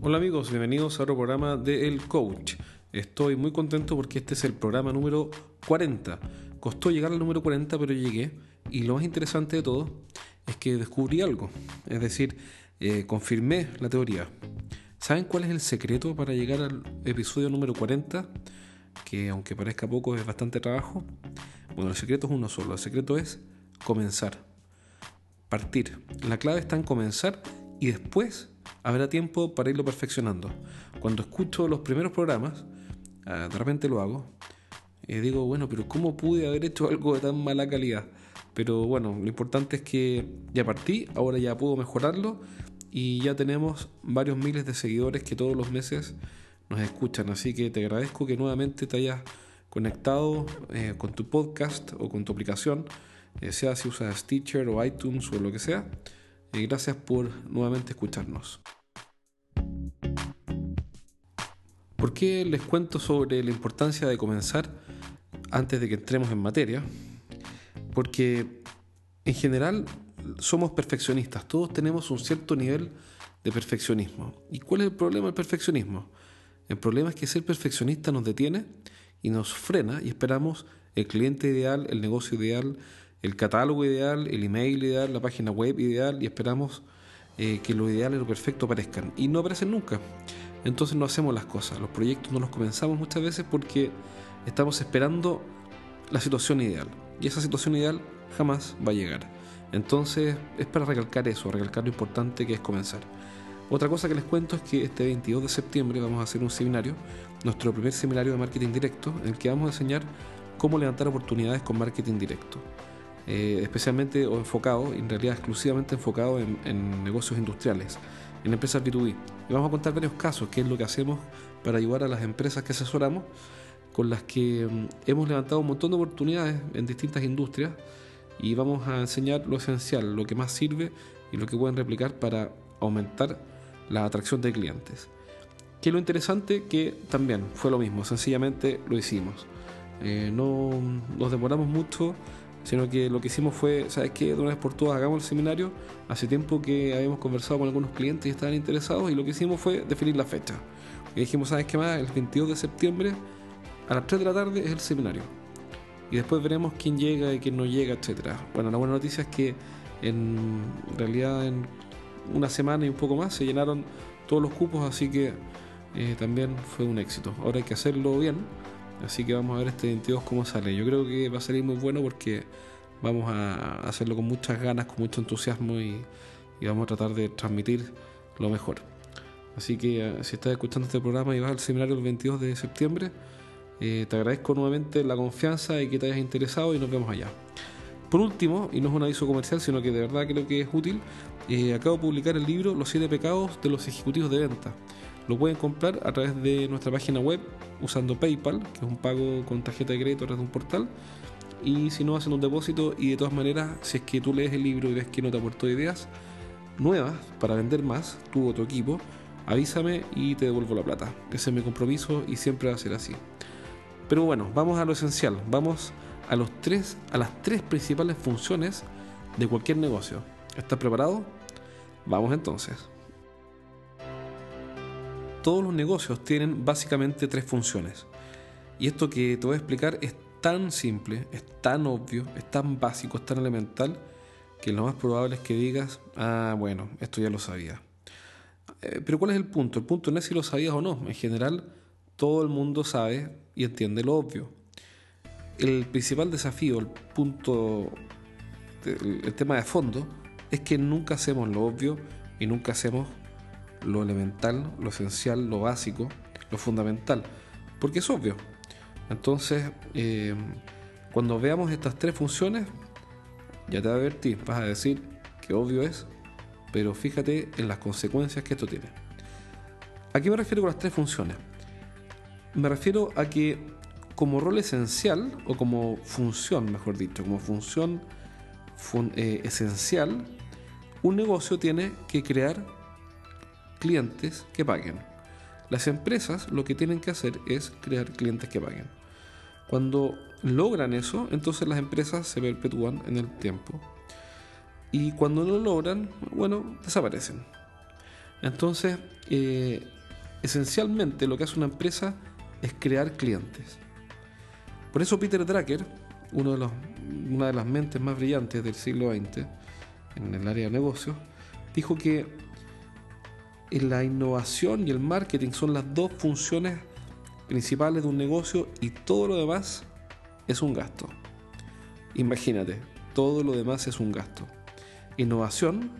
Hola amigos, bienvenidos a otro programa de El Coach. Estoy muy contento porque este es el programa número 40. Costó llegar al número 40, pero llegué. Y lo más interesante de todo es que descubrí algo. Es decir, eh, confirmé la teoría. ¿Saben cuál es el secreto para llegar al episodio número 40? Que aunque parezca poco es bastante trabajo. Bueno, el secreto es uno solo. El secreto es comenzar. Partir. La clave está en comenzar y después habrá tiempo para irlo perfeccionando. Cuando escucho los primeros programas, ah, de repente lo hago, y digo, bueno, pero ¿cómo pude haber hecho algo de tan mala calidad? Pero bueno, lo importante es que ya partí, ahora ya puedo mejorarlo y ya tenemos varios miles de seguidores que todos los meses nos escuchan. Así que te agradezco que nuevamente te hayas conectado eh, con tu podcast o con tu aplicación, eh, sea si usas Stitcher o iTunes o lo que sea. Y gracias por nuevamente escucharnos. ¿Por qué les cuento sobre la importancia de comenzar antes de que entremos en materia? Porque en general somos perfeccionistas, todos tenemos un cierto nivel de perfeccionismo. ¿Y cuál es el problema del perfeccionismo? El problema es que ser perfeccionista nos detiene y nos frena y esperamos el cliente ideal, el negocio ideal, el catálogo ideal, el email ideal, la página web ideal y esperamos eh, que lo ideal y lo perfecto aparezcan. Y no aparecen nunca. Entonces no hacemos las cosas. Los proyectos no los comenzamos muchas veces porque estamos esperando la situación ideal. Y esa situación ideal jamás va a llegar. Entonces es para recalcar eso, recalcar lo importante que es comenzar. Otra cosa que les cuento es que este 22 de septiembre vamos a hacer un seminario, nuestro primer seminario de marketing directo, en el que vamos a enseñar cómo levantar oportunidades con marketing directo. Eh, especialmente o enfocado, en realidad exclusivamente enfocado en, negocios industriales, en empresas B2B. Y vamos a contar varios casos, qué es lo que hacemos para ayudar a las empresas que asesoramos, con las que mm, hemos levantado un montón de oportunidades en distintas industrias y vamos a enseñar lo esencial, lo que más sirve y lo que pueden replicar para aumentar la atracción de clientes. Que lo interesante que también fue lo mismo, sencillamente lo hicimos. Eh, no nos demoramos mucho sino que lo que hicimos fue, ¿sabes qué? De una vez por todas hagamos el seminario. Hace tiempo que habíamos conversado con algunos clientes y estaban interesados y lo que hicimos fue definir la fecha. Y dijimos, ¿sabes qué más? El 22 de septiembre a las 3 de la tarde es el seminario. Y después veremos quién llega y quién no llega, etc. Bueno, la buena noticia es que en realidad en una semana y un poco más se llenaron todos los cupos, así que eh, también fue un éxito. Ahora hay que hacerlo bien Así que vamos a ver este 22 cómo sale. Yo creo que va a salir muy bueno porque vamos a hacerlo con muchas ganas, con mucho entusiasmo y, vamos a tratar de transmitir lo mejor. Así que eh, si estás escuchando este programa y vas al seminario el 22 de septiembre, eh, te agradezco nuevamente la confianza y que te hayas interesado y nos vemos allá. Por último, y no es un aviso comercial, sino que de verdad creo que es útil, eh, acabo de publicar el libro Los siete pecados de los ejecutivos de venta. Lo pueden comprar a través de nuestra página web usando PayPal, que es un pago con tarjeta de crédito a través de un portal. Y si no, hacen un depósito. Y de todas maneras, si es que tú lees el libro y ves que no te aportó ideas nuevas para vender más, tú o tu equipo, avísame y te devuelvo la plata. Ese es mi compromiso y siempre va a ser así. Pero bueno, vamos a lo esencial. Vamos a, los tres, a las tres principales funciones de cualquier negocio. ¿Estás preparado? Vamos entonces todos los negocios tienen básicamente tres funciones. Y esto que te voy a explicar es tan simple, es tan obvio, es tan básico, es tan elemental, que lo más probable es que digas, ah, bueno, esto ya lo sabía. Eh, pero ¿cuál es el punto? El punto no es si lo sabías o no. En general, todo el mundo sabe y entiende lo obvio. El principal desafío, el punto, el tema de fondo, es que nunca hacemos lo obvio y nunca hacemos lo elemental, lo esencial, lo básico, lo fundamental, porque es obvio. Entonces, eh, cuando veamos estas tres funciones, ya te advertí, vas a decir que obvio es, pero fíjate en las consecuencias que esto tiene. ¿A qué me refiero con las tres funciones? Me refiero a que como rol esencial, o como función, mejor dicho, como función eh, esencial, un negocio tiene que crear clientes que paguen. Las empresas lo que tienen que hacer es crear clientes que paguen. Cuando logran eso, entonces las empresas se perpetúan en el tiempo. Y cuando no lo logran, bueno, desaparecen. Entonces, eh, esencialmente lo que hace una empresa es crear clientes. Por eso Peter Drucker, uno de los, una de las mentes más brillantes del siglo XX en el área de negocios, dijo que la innovación y el marketing son las dos funciones principales de un negocio y todo lo demás es un gasto. Imagínate, todo lo demás es un gasto. Innovación,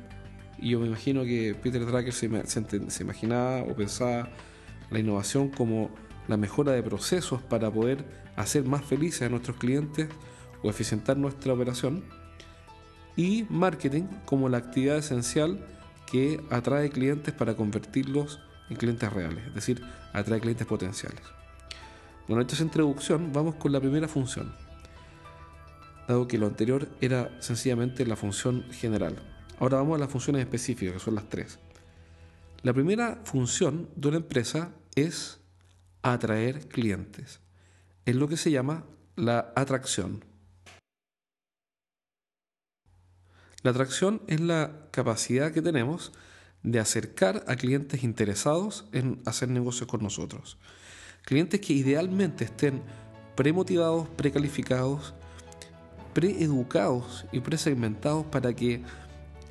y yo me imagino que Peter Drucker se, imaginaba o pensaba la innovación como la mejora de procesos para poder hacer más felices a nuestros clientes o eficientar nuestra operación. Y marketing como la actividad esencial que atrae clientes para convertirlos en clientes reales, es decir, atrae clientes potenciales. Bueno, hecho esa introducción, vamos con la primera función, dado que lo anterior era sencillamente la función general. Ahora vamos a las funciones específicas, que son las tres. La primera función de una empresa es atraer clientes. Es lo que se llama la atracción. La atracción es la capacidad que tenemos de acercar a clientes interesados en hacer negocios con nosotros. Clientes que idealmente estén premotivados, precalificados, preeducados y presegmentados para que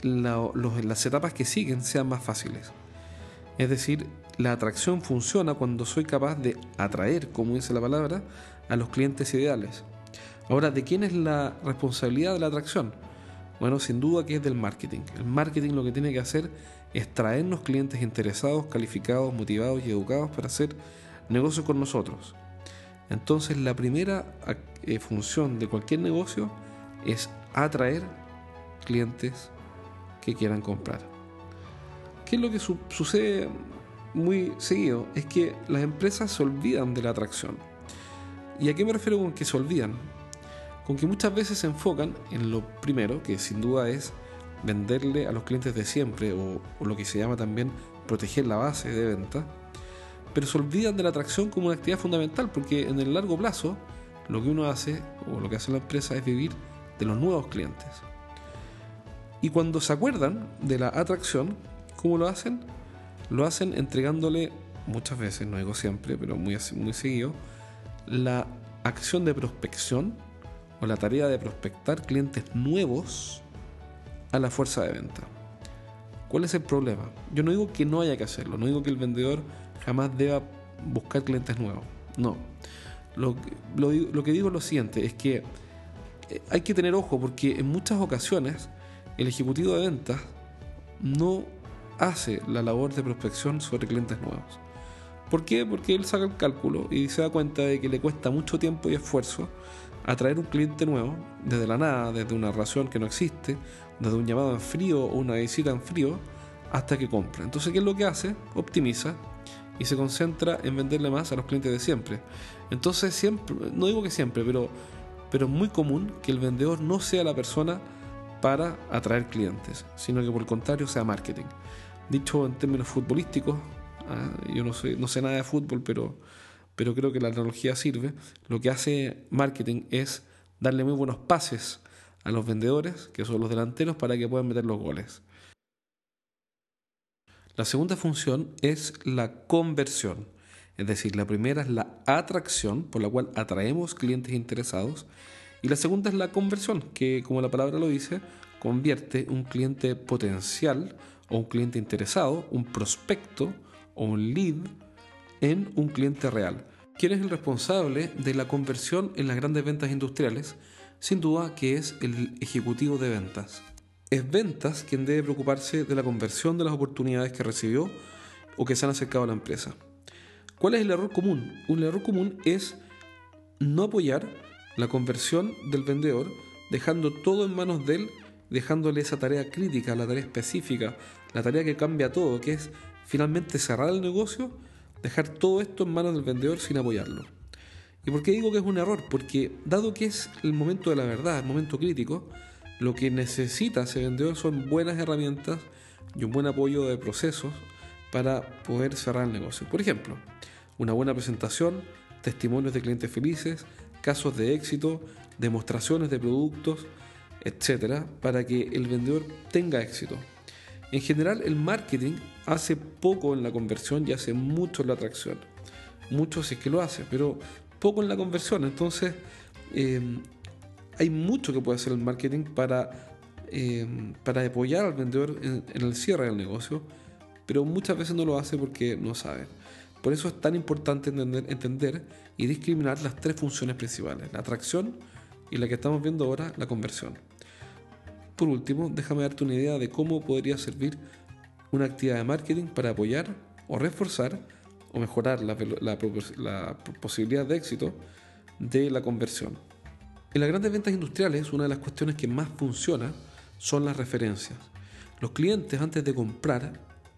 las etapas que siguen sean más fáciles. Es decir, la atracción funciona cuando soy capaz de atraer, como dice la palabra, a los clientes ideales. Ahora, ¿de quién es la responsabilidad de la atracción? Bueno, sin duda que es del marketing. El marketing lo que tiene que hacer es traernos clientes interesados, calificados, motivados y educados para hacer negocios con nosotros. Entonces la primera eh, función de cualquier negocio es atraer clientes que quieran comprar. ¿Qué es lo que sucede muy seguido? Es que las empresas se olvidan de la atracción. ¿Y a qué me refiero con que se olvidan? Con que muchas veces se enfocan en lo primero, que sin duda es venderle a los clientes de siempre o, lo que se llama también proteger la base de venta, pero se olvidan de la atracción como una actividad fundamental porque en el largo plazo lo que uno hace o lo que hace la empresa es vivir de los nuevos clientes. Y cuando se acuerdan de la atracción, ¿cómo lo hacen? Lo hacen entregándole muchas veces, no digo siempre, pero muy, muy seguido, la acción de prospección o la tarea de prospectar clientes nuevos a la fuerza de venta. ¿Cuál es el problema? Yo no digo que no haya que hacerlo, no digo que el vendedor jamás deba buscar clientes nuevos. No. Lo, lo, que digo es lo siguiente, es que eh, hay que tener ojo porque en muchas ocasiones el ejecutivo de ventas no hace la labor de prospección sobre clientes nuevos. ¿Por qué? Porque él saca el cálculo y se da cuenta de que le cuesta mucho tiempo y esfuerzo atraer un cliente nuevo desde la nada, desde una relación que no existe, desde un llamado en frío o una visita en frío, hasta que compra. Entonces, ¿qué es lo que hace? Optimiza y se concentra en venderle más a los clientes de siempre. Entonces, siempre, no digo que siempre, pero, pero es muy común que el vendedor no sea la persona para atraer clientes, sino que por el contrario sea marketing. Dicho en términos futbolísticos, ah, yo no sé, no sé nada de fútbol, pero pero creo que la analogía sirve, lo que hace marketing es darle muy buenos pases a los vendedores, que son los delanteros, para que puedan meter los goles. La segunda función es la conversión, es decir, la primera es la atracción, por la cual atraemos clientes interesados, y la segunda es la conversión, que como la palabra lo dice, convierte un cliente potencial o un cliente interesado, un prospecto o un lead, en un cliente real. ¿Quién es el responsable de la conversión en las grandes ventas industriales? Sin duda que es el ejecutivo de ventas. Es ventas quien debe preocuparse de la conversión de las oportunidades que recibió o que se han acercado a la empresa. ¿Cuál es el error común? Un error común es no apoyar la conversión del vendedor, dejando todo en manos de él, dejándole esa tarea crítica, la tarea específica, la tarea que cambia todo, que es finalmente cerrar el negocio, dejar todo esto en manos del vendedor sin apoyarlo. ¿Y por qué digo que es un error? Porque dado que es el momento de la verdad, el momento crítico, lo que necesita ese vendedor son buenas herramientas y un buen apoyo de procesos para poder cerrar el negocio. Por ejemplo, una buena presentación, testimonios de clientes felices, casos de éxito, demostraciones de productos, etcétera, para que el vendedor tenga éxito. En general, el marketing hace poco en la conversión y hace mucho en la atracción. Mucho sí es que lo hace, pero poco en la conversión. Entonces, eh, hay mucho que puede hacer el marketing para, eh, para apoyar al vendedor en, el cierre del negocio, pero muchas veces no lo hace porque no sabe. Por eso es tan importante entender y discriminar las tres funciones principales, la atracción y la que estamos viendo ahora, la conversión. Por último, déjame darte una idea de cómo podría servir una actividad de marketing para apoyar o reforzar o mejorar la, posibilidad de éxito de la conversión. En las grandes ventas industriales, una de las cuestiones que más funciona son las referencias. Los clientes antes de comprar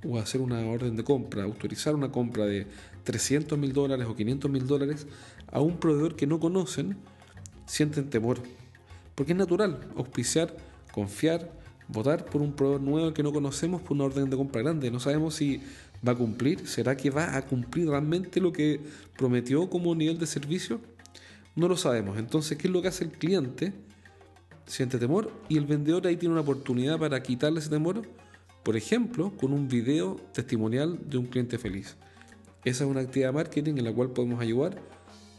o hacer una orden de compra, autorizar una compra de 300 mil dólares o 500 mil dólares a un proveedor que no conocen, sienten temor. Porque es natural auspiciar, confiar, votar por un proveedor nuevo que no conocemos por una orden de compra grande. No sabemos si va a cumplir, será que va a cumplir realmente lo que prometió como nivel de servicio. No lo sabemos. Entonces, ¿qué es lo que hace el cliente? Siente temor y el vendedor ahí tiene una oportunidad para quitarle ese temor por ejemplo, con un video testimonial de un cliente feliz. Esa es una actividad de marketing en la cual podemos ayudar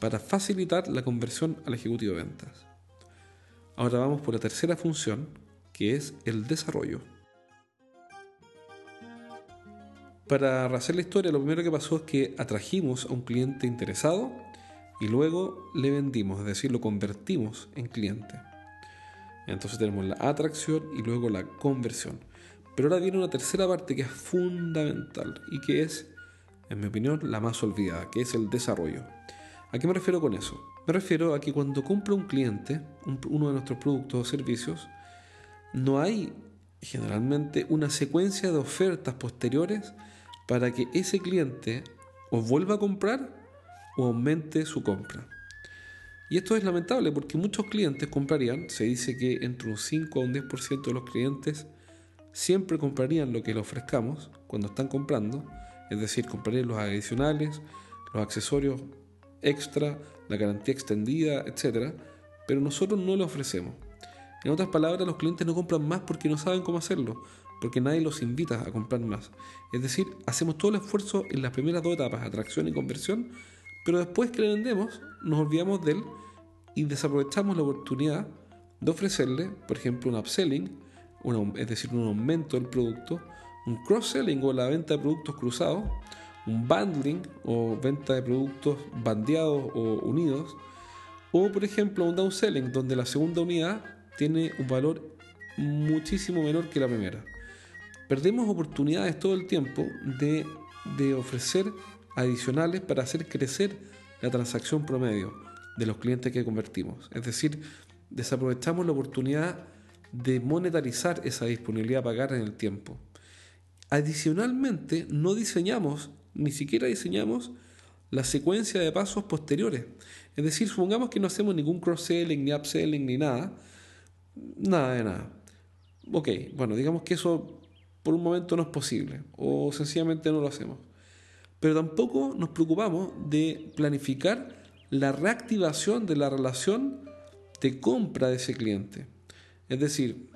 para facilitar la conversión al ejecutivo de ventas. Ahora vamos por la tercera función, que es el desarrollo. Para hacer la historia, lo primero que pasó es que atrajimos a un cliente interesado y luego le vendimos, es decir, lo convertimos en cliente. Entonces tenemos la atracción y luego la conversión. Pero ahora viene una tercera parte que es fundamental y que es, en mi opinión, la más olvidada, que es el desarrollo. ¿A qué me refiero con eso? Me refiero a que cuando compra un cliente uno de nuestros productos o servicios, no hay generalmente una secuencia de ofertas posteriores para que ese cliente o vuelva a comprar o aumente su compra. Y esto es lamentable porque muchos clientes comprarían, se dice que entre un 5 a un 10% de los clientes siempre comprarían lo que le ofrezcamos cuando están comprando, es decir, comprarían los adicionales, los accesorios extra, la garantía extendida, etc. Pero nosotros no lo ofrecemos. En otras palabras, los clientes no compran más porque no saben cómo hacerlo, porque nadie los invita a comprar más. Es decir, hacemos todo el esfuerzo en las primeras dos etapas, atracción y conversión, pero después que le vendemos, nos olvidamos de él y desaprovechamos la oportunidad de ofrecerle, por ejemplo, un upselling, es decir, un aumento del producto, un cross-selling o la venta de productos cruzados, un bundling o venta de productos bandeados o unidos, o por ejemplo un downselling donde la segunda unidad tiene un valor muchísimo menor que la primera. Perdemos oportunidades todo el tiempo de, de ofrecer adicionales para hacer crecer la transacción promedio de los clientes que convertimos. Es decir, desaprovechamos la oportunidad de monetarizar esa disponibilidad a pagar en el tiempo. Adicionalmente, no diseñamos, ni siquiera diseñamos la secuencia de pasos posteriores. Es decir, supongamos que no hacemos ningún cross-selling, ni upselling, ni nada. Nada de nada. Ok, bueno, digamos que eso por un momento no es posible o sencillamente no lo hacemos. Pero tampoco nos preocupamos de planificar la reactivación de la relación de compra de ese cliente. Es decir,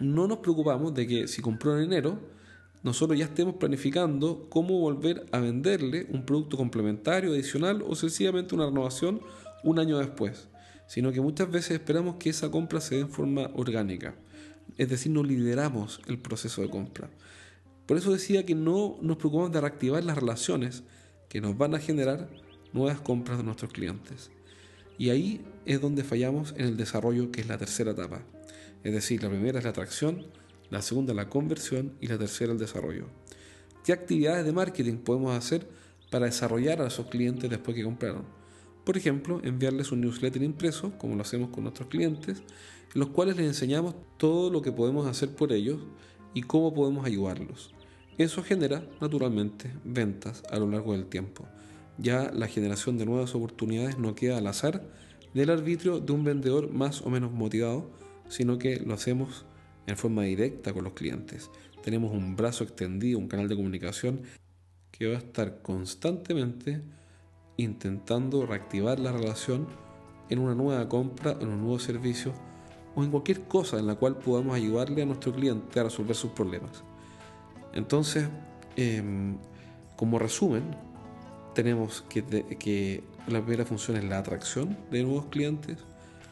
no nos preocupamos de que si compró en enero, nosotros ya estemos planificando cómo volver a venderle un producto complementario, adicional o sencillamente una renovación un año después, sino que muchas veces esperamos que esa compra se dé en forma orgánica, es decir, no lideramos el proceso de compra. Por eso decía que no nos preocupamos de reactivar las relaciones que nos van a generar nuevas compras de nuestros clientes. Y ahí es donde fallamos en el desarrollo, que es la tercera etapa. Es decir, la primera es la atracción, la segunda la conversión y la tercera el desarrollo. ¿Qué actividades de marketing podemos hacer para desarrollar a esos clientes después que compraron? Por ejemplo, enviarles un newsletter impreso, como lo hacemos con nuestros clientes, en los cuales les enseñamos todo lo que podemos hacer por ellos y cómo podemos ayudarlos. Eso genera, naturalmente, ventas a lo largo del tiempo. Ya la generación de nuevas oportunidades no queda al azar del arbitrio de un vendedor más o menos motivado, sino que lo hacemos en forma directa con los clientes. Tenemos un brazo extendido, un canal de comunicación que va a estar constantemente intentando reactivar la relación en una nueva compra, en un nuevo servicio o en cualquier cosa en la cual podamos ayudarle a nuestro cliente a resolver sus problemas. Entonces, em, como resumen, tenemos que, que la primera función es la atracción de nuevos clientes,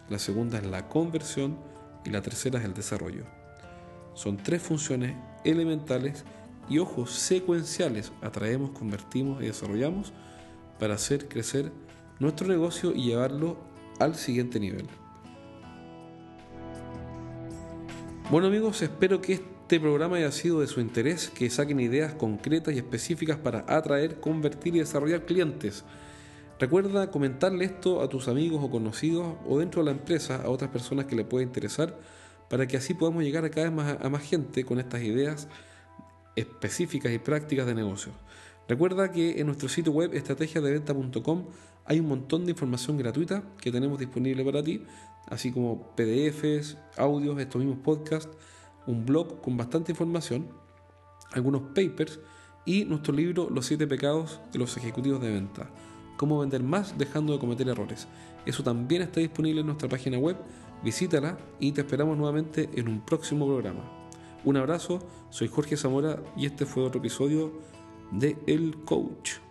la segunda es la conversión y la tercera es el desarrollo. Son tres funciones elementales y ojos secuenciales. Atraemos, convertimos y desarrollamos para hacer crecer nuestro negocio y llevarlo al siguiente nivel. Bueno amigos, espero que este programa haya sido de su interés, que saquen ideas concretas y específicas para atraer, convertir y desarrollar clientes. Recuerda comentarle esto a tus amigos o conocidos o dentro de la empresa a otras personas que le pueda interesar para que así podamos llegar a cada vez más a más gente con estas ideas específicas y prácticas de negocios. Recuerda que en nuestro sitio web estrategiadeventa.com hay un montón de información gratuita que tenemos disponible para ti, así como PDFs, audios, estos mismos podcasts, un blog con bastante información, algunos papers y nuestro libro Los siete pecados de los ejecutivos de venta. Cómo vender más dejando de cometer errores. Eso también está disponible en nuestra página web visítala y te esperamos nuevamente en un próximo programa. Un abrazo, soy Jorge Zamora y este fue otro episodio de El Coach.